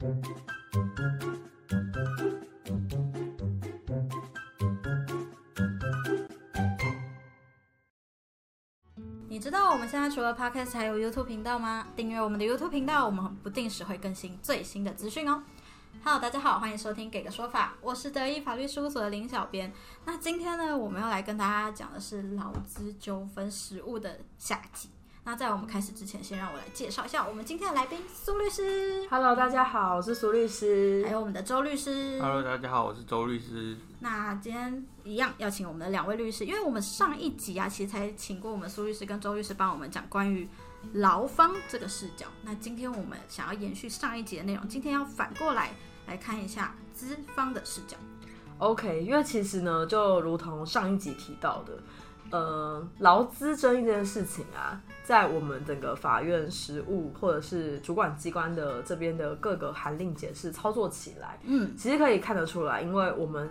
你知道我们现在除了 Podcast 还有 YouTube 频道吗？订阅我们的 YouTube 频道，我们不定时会更新最新的资讯哦。Hello，大家好，欢迎收听《给个说法》，我是德意法律事务所的林小编。那今天呢，我们要来跟大家讲的是劳资纠纷实务的下集。那在我们开始之前，先让我来介绍一下我们今天的来宾苏律师，Hello，大家好，我是苏律师还。有我们的周律师。Hello，大家好，我是周律师。那今天一样要请我们的两位律师，因为我们上一集啊，其实才请过我们苏律师跟周律师帮我们讲关于劳方这个视角。那今天我们想要延续上一集的内容，今天要反过来来看一下资方的视角。OK，因为其实呢，就如同上一集提到的，呃，劳资争议这件事情啊，在我们整个法院实务或者是主管机关的这边的各个函令解释操作起来，嗯，其实可以看得出来，因为我们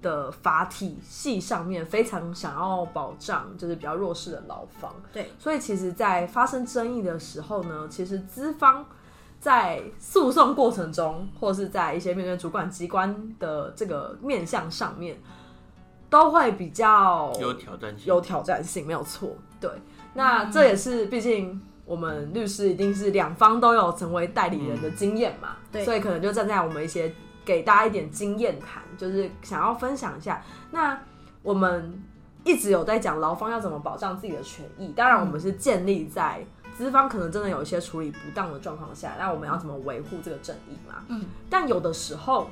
的法体系上面非常想要保障就是比较弱势的劳方，对，所以其实，在发生争议的时候呢，其实资方在诉讼过程中，或是在一些面对主管机关的这个面向上面，都会比较有挑战性，有挑战性，没有错。对，那这也是毕竟我们律师一定是两方都有成为代理人的经验嘛，对所以可能就站在我们一些给大家一点经验谈，就是想要分享一下。那我们一直有在讲劳方要怎么保障自己的权益，当然我们是建立在资方可能真的有一些处理不当的状况下，那我们要怎么维护这个正义嘛？嗯，但有的时候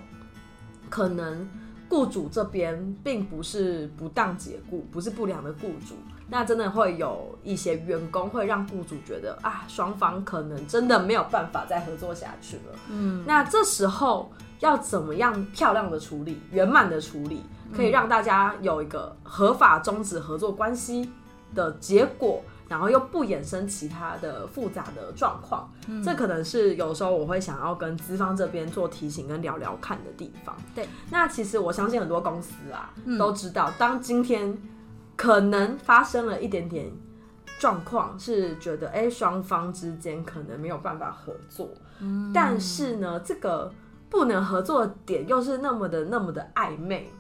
可能雇主这边并不是不当解雇，不是不良的雇主，那真的会有一些员工会让雇主觉得啊，双方可能真的没有办法再合作下去了。嗯，那这时候要怎么样漂亮的处理、圆满的处理，可以让大家有一个合法终止合作关系的结果，然后又不衍生其他的复杂的状况。这可能是有时候我会想要跟资方这边做提醒跟聊聊看的地方。对，那其实我相信很多公司啊、都知道，当今天可能发生了一点点状况，是觉得哎双方之间可能没有办法合作，但是呢，这个不能合作的点又是那么的那么的暧昧。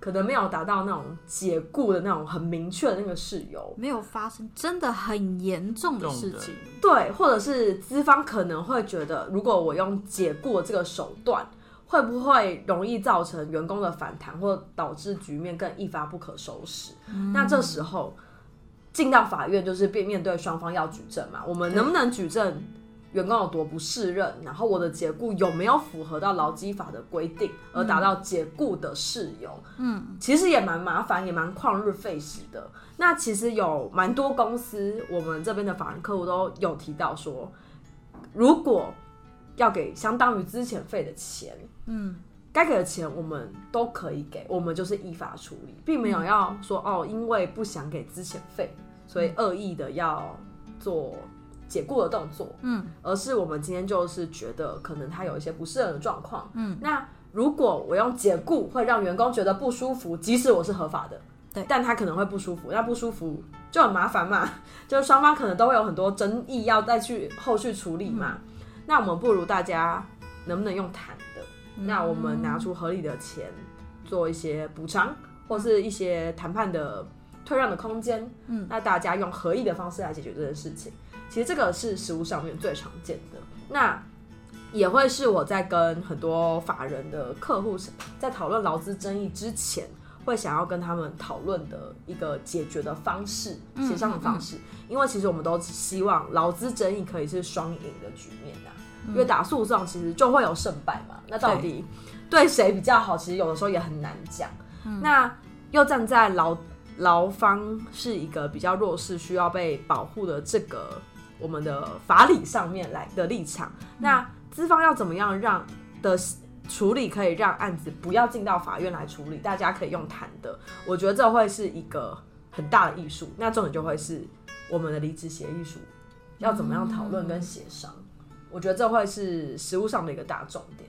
可能没有达到那种解雇的那种很明确的那个事由，没有发生真的很严重的事情。对，或者是资方可能会觉得，如果我用解雇的这个手段，会不会容易造成员工的反弹，或导致局面更一发不可收拾？那这时候进到法院，就是面面对双方要举证嘛，我们能不能举证员工有多不适任，然后我的解雇有没有符合到劳基法的规定，而达到解雇的事由？嗯，其实也蛮麻烦，也蛮旷日费时的。那其实有蛮多公司，我们这边的法人客户都有提到说，如果要给相当于资遣费的钱，嗯，该给的钱我们都可以给，我们就是依法处理，并没有要说哦，因为不想给资遣费，所以恶意的要做解雇的动作，嗯，而是我们今天就是觉得可能他有一些不适应的状况，嗯，那如果我用解雇会让员工觉得不舒服，即使我是合法的，对。但他可能会不舒服，那不舒服就很麻烦嘛，就是双方可能都会有很多争议要再去后续处理嘛，那我们不如大家能不能用谈的？那我们拿出合理的钱做一些补偿，或是一些谈判的退让的空间。嗯，那大家用合意的方式来解决这件事情，其实这个是食物上面最常见的。那也会是我在跟很多法人的客户在讨论劳资争议之前，会想要跟他们讨论的一个解决的方式、协商的方式。因为其实我们都希望劳资争议可以是双赢的局面啊，因为打诉讼其实就会有胜败嘛。那到底对谁比较好，其实有的时候也很难讲。那又站在劳劳方是一个比较弱势、需要被保护的这个我们的法理上面来的立场，那资方要怎么样让的处理可以让案子不要进到法院来处理，大家可以用谈的，我觉得这会是一个很大的艺术。那重点就会是我们的离职协议书要怎么样讨论跟协商，我觉得这会是实务上的一个大重点。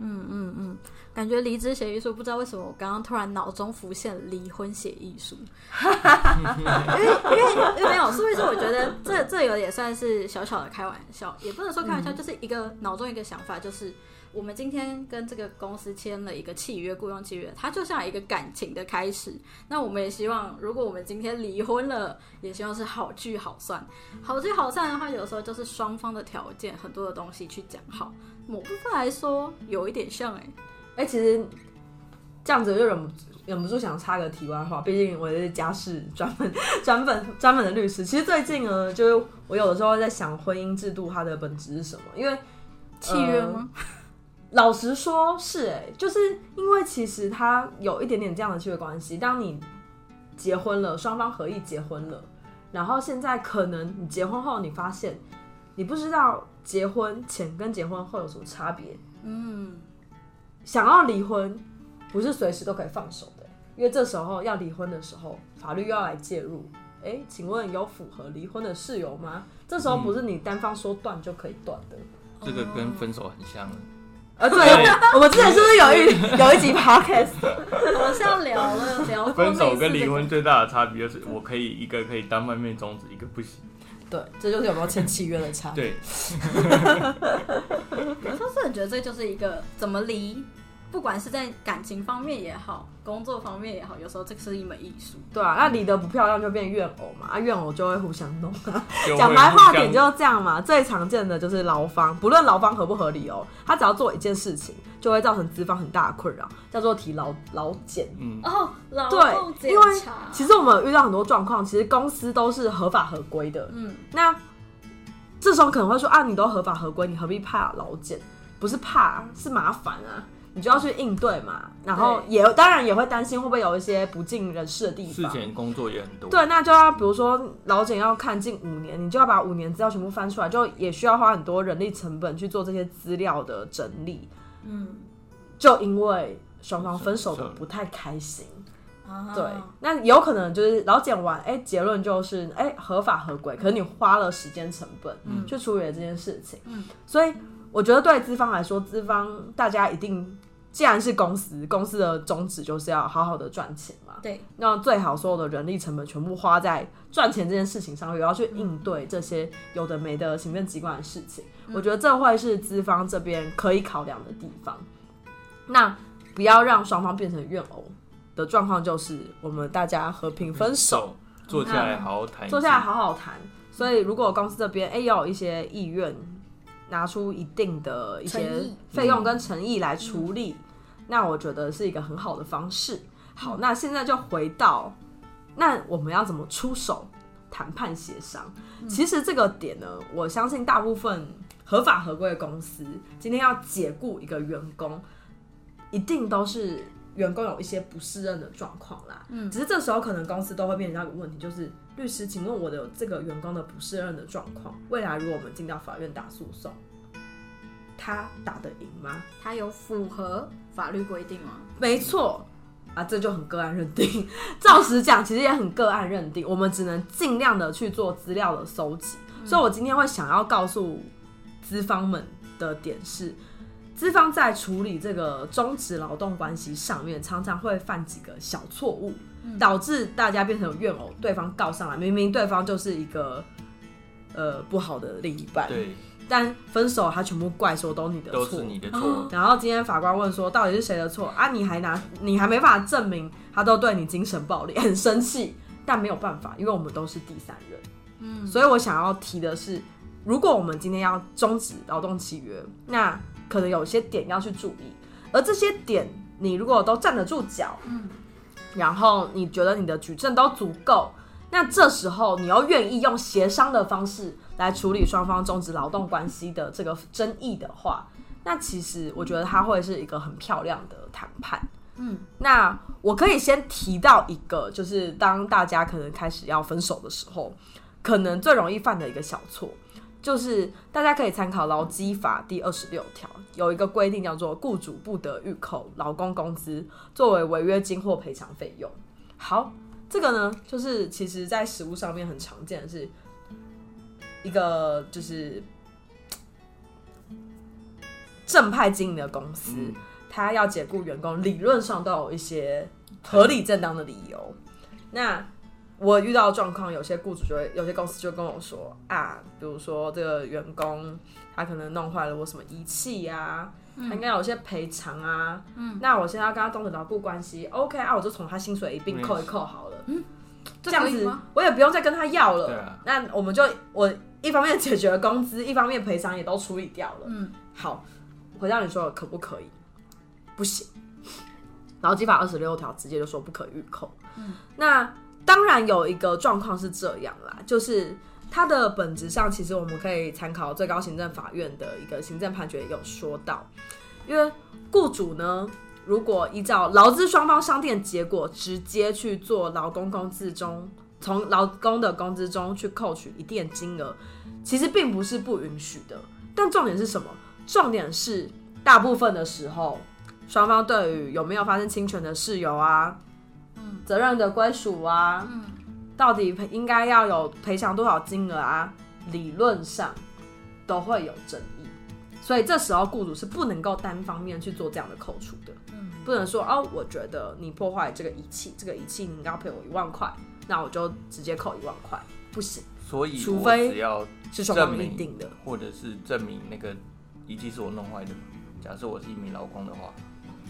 感感觉离职协议书，不知道为什么我刚刚突然脑中浮现离婚协议书，因为因为因为没有，是不是我觉得这这有也算是小小的开玩笑，也不能说开玩笑，就是一个脑中一个想法，就是我们今天跟这个公司签了一个契约，雇佣契约，它就像一个感情的开始。那我们也希望，如果我们今天离婚了，也希望是好聚好散。好聚好散的话，有时候就是双方的条件，很多的东西去讲好。某部分来说，有一点像哎、哎、其实这样子就忍不忍不住想插个题外话，毕竟我是家事专门专门专门的律师。其实最近呢，就是我有的时候在想婚姻制度它的本质是什么，因为契约吗？老实说，是哎、就是因为其实它有一点点这样的契约关系。当你结婚了，双方合意结婚了，然后现在可能你结婚后，你发现你不知道结婚前跟结婚后有什么差别，嗯，想要离婚，不是随时都可以放手的，因为这时候要离婚的时候，法律又要来介入。哎、请问有符合离婚的事由吗？这时候不是你单方说断就可以断的。这个跟分手很像。呃，对，我们之前是不是有一有一集 podcast？我们是要聊了聊过分手跟离婚最大的差别就是，我可以一个可以当外面终止，一个不行。对，这就是有没有签契约的差。对，我说真的觉得这就是一个怎么离，不管是在感情方面也好，工作方面也好，有时候这是一门艺术。对啊，那离得不漂亮就变怨偶嘛，啊怨偶就会互相弄 讲白话点就是这样嘛，最常见的就是劳方，不论劳方合不合理哦，他只要做一件事情，就会造成资方很大的困扰，叫做提劳劳检。嗯，哦，劳对动检因为查，其实我们遇到很多状况，其实公司都是合法合规的，嗯，那这时候可能会说啊，你都合法合规，你何必怕劳检？不是怕，是麻烦啊，你就要去应对嘛。然后也当然也会担心会不会有一些不尽人事的地事方。前工作也很多。对，那就要比如说老简要看近五年，你就要把五年资料全部翻出来，就也需要花很多人力成本去做这些资料的整理。嗯，就因为双方分手的不太开心，啊对，那有可能就是老简完，哎、结论就是哎、合法合规，可是你花了时间成本嗯去处理了这件事情，嗯所以我觉得对资方来说，资方大家一定既然是公司，公司的宗旨就是要好好的赚钱嘛，对，那最好所有的人力成本全部花在赚钱这件事情上，也要去应对这些有的没的行政机关的事情。我觉得这会是资方这边可以考量的地方。那不要让双方变成怨偶的状况，就是我们大家和平分手，坐下来好好谈。坐下来好好谈。所以如果公司这边哎、也有一些意愿，拿出一定的一些费用跟诚意来处理，那我觉得是一个很好的方式。好，那现在就回到那我们要怎么出手谈判协商？其实这个点呢，我相信大部分合法合规的公司今天要解雇一个员工，一定都是员工有一些不适任的状况啦。嗯，只是这时候可能公司都会面临到一个问题，就是律师，请问我的这个员工的不适任的状况，未来如果我们进到法院打诉讼，他打得赢吗？他有符合法律规定吗？没错。啊，这就很个案认定。照实讲，其实也很个案认定，我们只能尽量的去做资料的搜集。所以我今天会想要告诉资方们的点是，资方在处理这个终止劳动关系上面，常常会犯几个小错误，导致大家变成怨偶，对方告上来，明明对方就是一个呃不好的另一半，对，但分手他全部怪说都你的错，都是你的错。然后今天法官问说，到底是谁的错？啊？你还拿你还没办法证明他都对你精神暴力，很生气，但没有办法，因为我们都是第三人。嗯，所以我想要提的是，如果我们今天要终止劳动契约，那可能有些点要去注意，而这些点你如果都站得住脚，嗯，然后你觉得你的举证都足够。那这时候，你又愿意用协商的方式来处理双方终止劳动关系的这个争议的话，那其实我觉得它会是一个很漂亮的谈判。嗯，那我可以先提到一个，就是当大家可能开始要分手的时候，可能最容易犯的一个小错，就是大家可以参考劳基法第二十六条，有一个规定叫做雇主不得预扣劳工工资作为违约金或赔偿费用。好，这个呢，就是其实在实务上面很常见的是一个就是正派经营的公司，嗯他要解雇员工，理论上都有一些合理正当的理由。那我遇到的状况，有些雇主就会，有些公司就跟我说啊，比如说这个员工他可能弄坏了我什么仪器呀、他应该有些赔偿啊。嗯，那我现在要跟他终止劳雇关系，OK 啊，我就从他薪水一并扣一扣好了。嗯，这样子我也不用再跟他要了。啊那我们就我一方面解决了工资，一方面赔偿也都处理掉了。嗯，好，回到你说的可不可以？不行。然后基法二十六条直接就说不可预扣。嗯，那当然有一个状况是这样啦，就是它的本质上，其实我们可以参考最高行政法院的一个行政判决有说到，因为雇主呢，如果依照劳资双方商定结果，直接去做劳工工资中，从劳工的工资中去扣取一定金额，其实并不是不允许的。但重点是什么？重点是大部分的时候，双方对于有没有发生侵权的事由啊，责任的归属啊，嗯，到底赔应该要有赔偿多少金额啊，理论上都会有争议。所以这时候雇主是不能够单方面去做这样的扣除的，嗯，不能说哦，我觉得你破坏这个仪器，这个仪器你应该要赔我一万块，那我就直接扣一万块，不行，所以除非只要是双方证明立定的。或者是证明那个仪器是我弄坏的。假设我是一名劳工的话，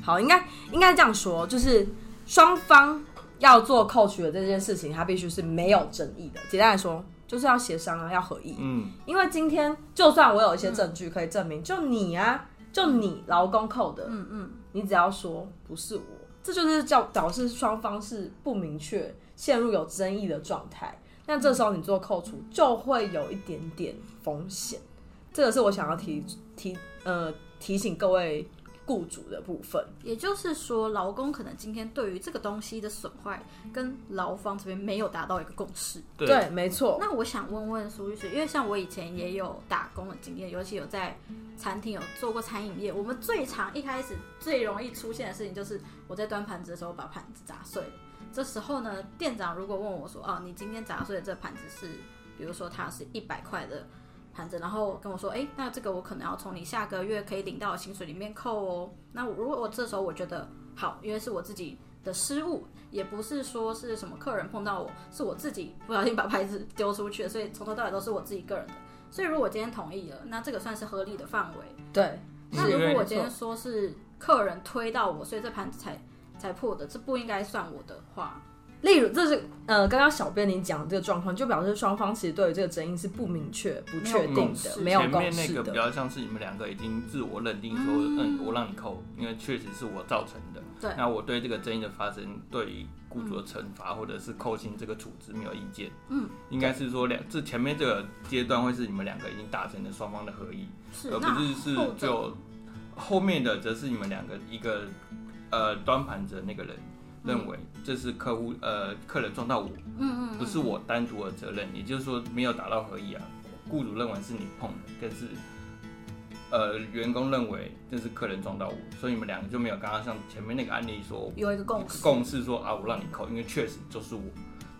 好，应该应该这样说，就是双方要做扣除的这件事情，它必须是没有争议的。简单来说，就是要协商啊，要合意。嗯，因为今天就算我有一些证据可以证明，就你啊，就你劳工扣的，嗯嗯，你只要说不是我，这就是叫导致双方是不明确，陷入有争议的状态。那这时候你做扣除就会有一点点风险，这个是我想要提提呃提醒各位雇主的部分。也就是说，劳工可能今天对于这个东西的损坏，跟劳方这边没有达到一个共识。对，对，没错。那我想问问苏律师，因为像我以前也有打工的经验，尤其有在餐厅有做过餐饮业，我们最常一开始最容易出现的事情就是我在端盘子的时候把盘子砸碎了。这时候呢，店长如果问我说：“哦，你今天砸碎的这盘子是，比如说它是一百块的盘子，然后跟我说，哎，那这个我可能要从你下个月可以领到的薪水里面扣哦。那如果我这时候我觉得好，因为是我自己的失误，也不是说是什么客人碰到我，是我自己不小心把牌子丢出去了，所以从头到尾都是我自己个人的。所以如果我今天同意了，那这个算是合理的范围。对，那如果我今天说是客人推到我，所以这盘子才才破的，这不应该算我的话，例如，这是呃，刚刚小编你讲的这个状况，就表示双方其实对于这个争议是不明确、不确定的，没有前共识面那个比。较像是你们两个已经自我认定说，嗯，我让你扣，因为确实是我造成的。对那我对这个争议的发生，对于雇主的惩罚或者是扣薪这个处置没有意见。嗯，应该是说两这前面这个阶段会是你们两个已经达成了双方的合意，而不是是后者只有后面的则是你们两个一个呃端盘子的那个人认为这是客户呃客人撞到我，嗯嗯不是我单独的责任，也就是说没有达到合意啊。雇主认为是你碰的，但是呃员工认为这是客人撞到我，所以你们两个就没有刚刚像前面那个案例说有一个共识，共识说啊我让你扣，因为确实就是我，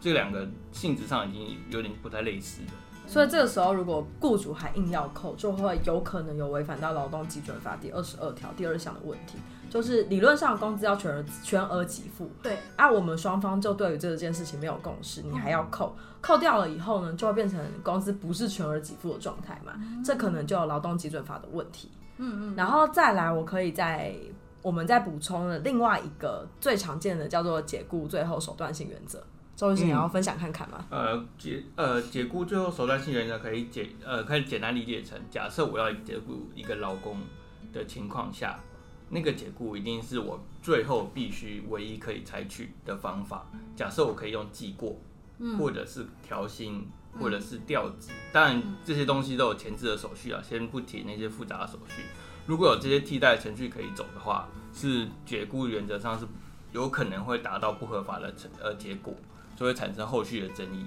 这两个性质上已经有点不太类似了。所以这个时候，如果雇主还硬要扣，就会有可能有违反到劳动基准法第二十二条第二项的问题，就是理论上工资要全额全额给付，对，啊，我们双方就对于这件事情没有共识，你还要扣，扣掉了以后呢，就会变成工资不是全额给付的状态嘛，这可能就有劳动基准法的问题。嗯嗯，然后再来，我可以再我们再补充的另外一个最常见的叫做解雇最后手段性原则。周律师，你要分享看看吗？呃解呃解雇最后手段性原则可以解呃可以简单理解成，假设我要解雇一个劳工的情况下，那个解雇一定是我最后必须唯一可以采取的方法。假设我可以用记过，或者是调薪，或者是调职，当然这些东西都有前置的手续啊，先不提那些复杂的手续。如果有这些替代程序可以走的话，是解雇原则上是有可能会达到不合法的成呃结果。就会产生后续的争议。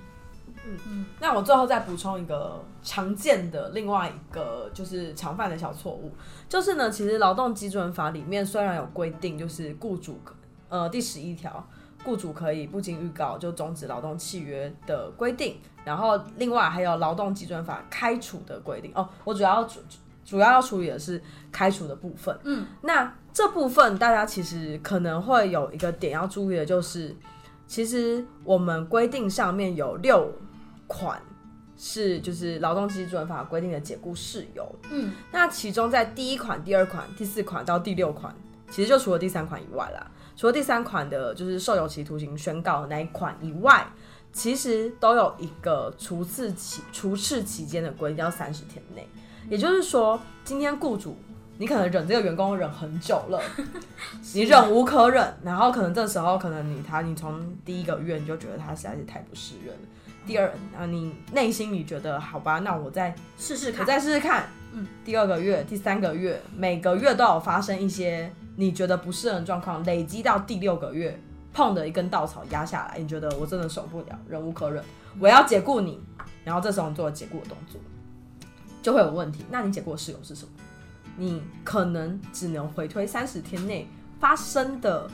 嗯嗯那我最后再补充一个常见的另外一个就是常犯的小错误，就是呢，其实劳动基准法里面虽然有规定，就是雇主呃第十一条，雇主可以不经预告就终止劳动契约的规定，然后另外还有劳动基准法开除的规定。哦，我主要主主要要处理的是开除的部分。嗯，那这部分大家其实可能会有一个点要注意的，就是其实我们规定上面有六款是就是劳动基准法规定的解雇事由。嗯，那其中在第一款、第二款、第四款到第六款，其实就除了第三款以外啦，除了第三款的就是受有期徒刑宣告的那一款以外，其实都有一个除斥期除斥期间的规定，要三十天内。也就是说，今天雇主你可能忍这个员工忍很久了，你忍无可忍，然后可能这时候可能你他你从第一个月你就觉得他实在是太不适。第二，啊，你内心你觉得好吧，那我再试试看。我再试试看。嗯，第二个月、第三个月，每个月都有发生一些你觉得不适任的状况，累积到第六个月，碰的一根稻草压下来，你觉得我真的受不了，忍无可忍，我要解雇你。然后这时候你做了解雇的动作，就会有问题。那你解雇的事由是什么？你可能只能回推三十天内发生的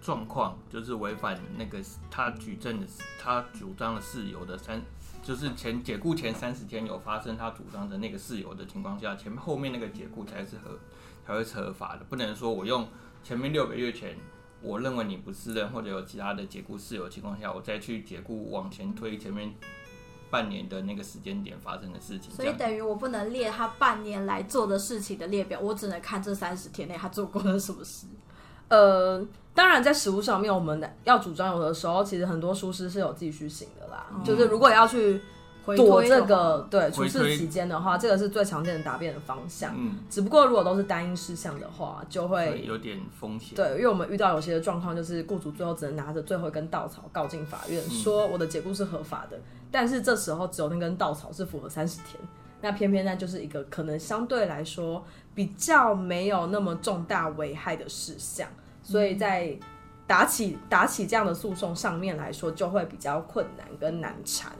状况就是违反那个他举证的他主张的事由的三，就是前解雇前三十天有发生他主张的那个事由的情况下，前面后面那个解雇才是合才会是合法的，不能说我用前面六个月前我认为你不是人或者有其他的解雇事由情况下，我再去解雇往前推前面半年的那个时间点发生的事情，所以等于我不能列他半年来做的事情的列表，我只能看这三十天内他做过了什么事。呃，当然在食物上面，我们要组装有的时候，其实很多厨师是有继续性的啦。就是如果要去回躲这个对除事期间的话，这个是最常见的答辩的方向。嗯，只不过如果都是单一事项的话，就会会有点风险。对，因为我们遇到有些状况，就是雇主最后只能拿着最后一根稻草告进法院，嗯说我的解雇是合法的，但是这时候只有那根稻草是符合三十天，那偏偏那就是一个可能相对来说比较没有那么重大危害的事项，所以在打起打起这样的诉讼上面来说，就会比较困难跟难缠。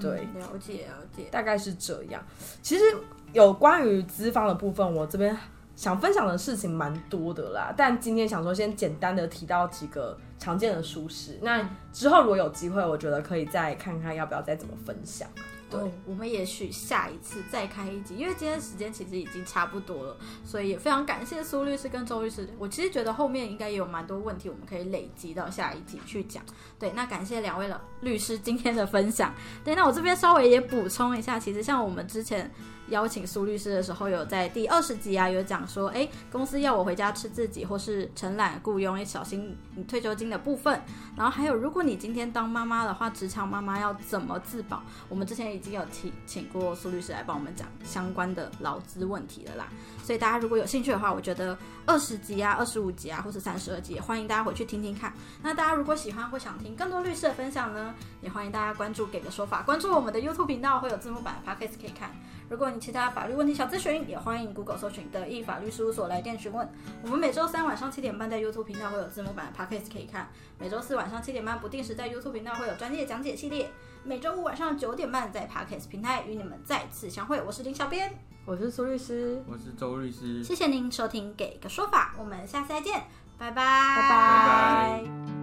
对，嗯了解了解。大概是这样。其实有关于资方的部分，我这边想分享的事情蛮多的啦，但今天想说先简单的提到几个常见的舒适。那之后如果有机会，我觉得可以再看看要不要再怎么分享。对，我们也许下一次再开一集，因为今天时间其实已经差不多了，所以也非常感谢苏律师跟周律师。我其实觉得后面应该也有蛮多问题，我们可以累积到下一集去讲。对，那感谢两位了律师今天的分享。对，那我这边稍微也补充一下，其实像我们之前邀请苏律师的时候，有在第二十集啊有讲说，哎，公司要我回家吃自己，或是承揽雇佣，要小心你退休金的部分。然后还有，如果你今天当妈妈的话，职场妈妈要怎么自保？我们之前已经有请请过苏律师来帮我们讲相关的劳资问题了啦。所以大家如果有兴趣的话，我觉得二十集啊、二十五集啊，或是三十二集，也欢迎大家回去听听看。那大家如果喜欢或想听更多律师的分享呢，也欢迎大家关注“给个说法”，关注我们的 YouTube 频道，会有字幕版的 Podcast 可以看。如果你其他法律问题想咨询，也欢迎 Google 搜寻德意法律事务所来电询问。我们每周三晚上七点半在 YouTube 频道会有字幕版的 Podcast 可以看，每周四晚上七点半不定时在 YouTube 频道会有专业讲解系列，每周五晚上九点半在 Podcast 平台与你们再次相会。我是林小编，我是苏律师，我是周律师，谢谢您收听《给个说法》，我们下次再见，拜拜，拜。拜拜。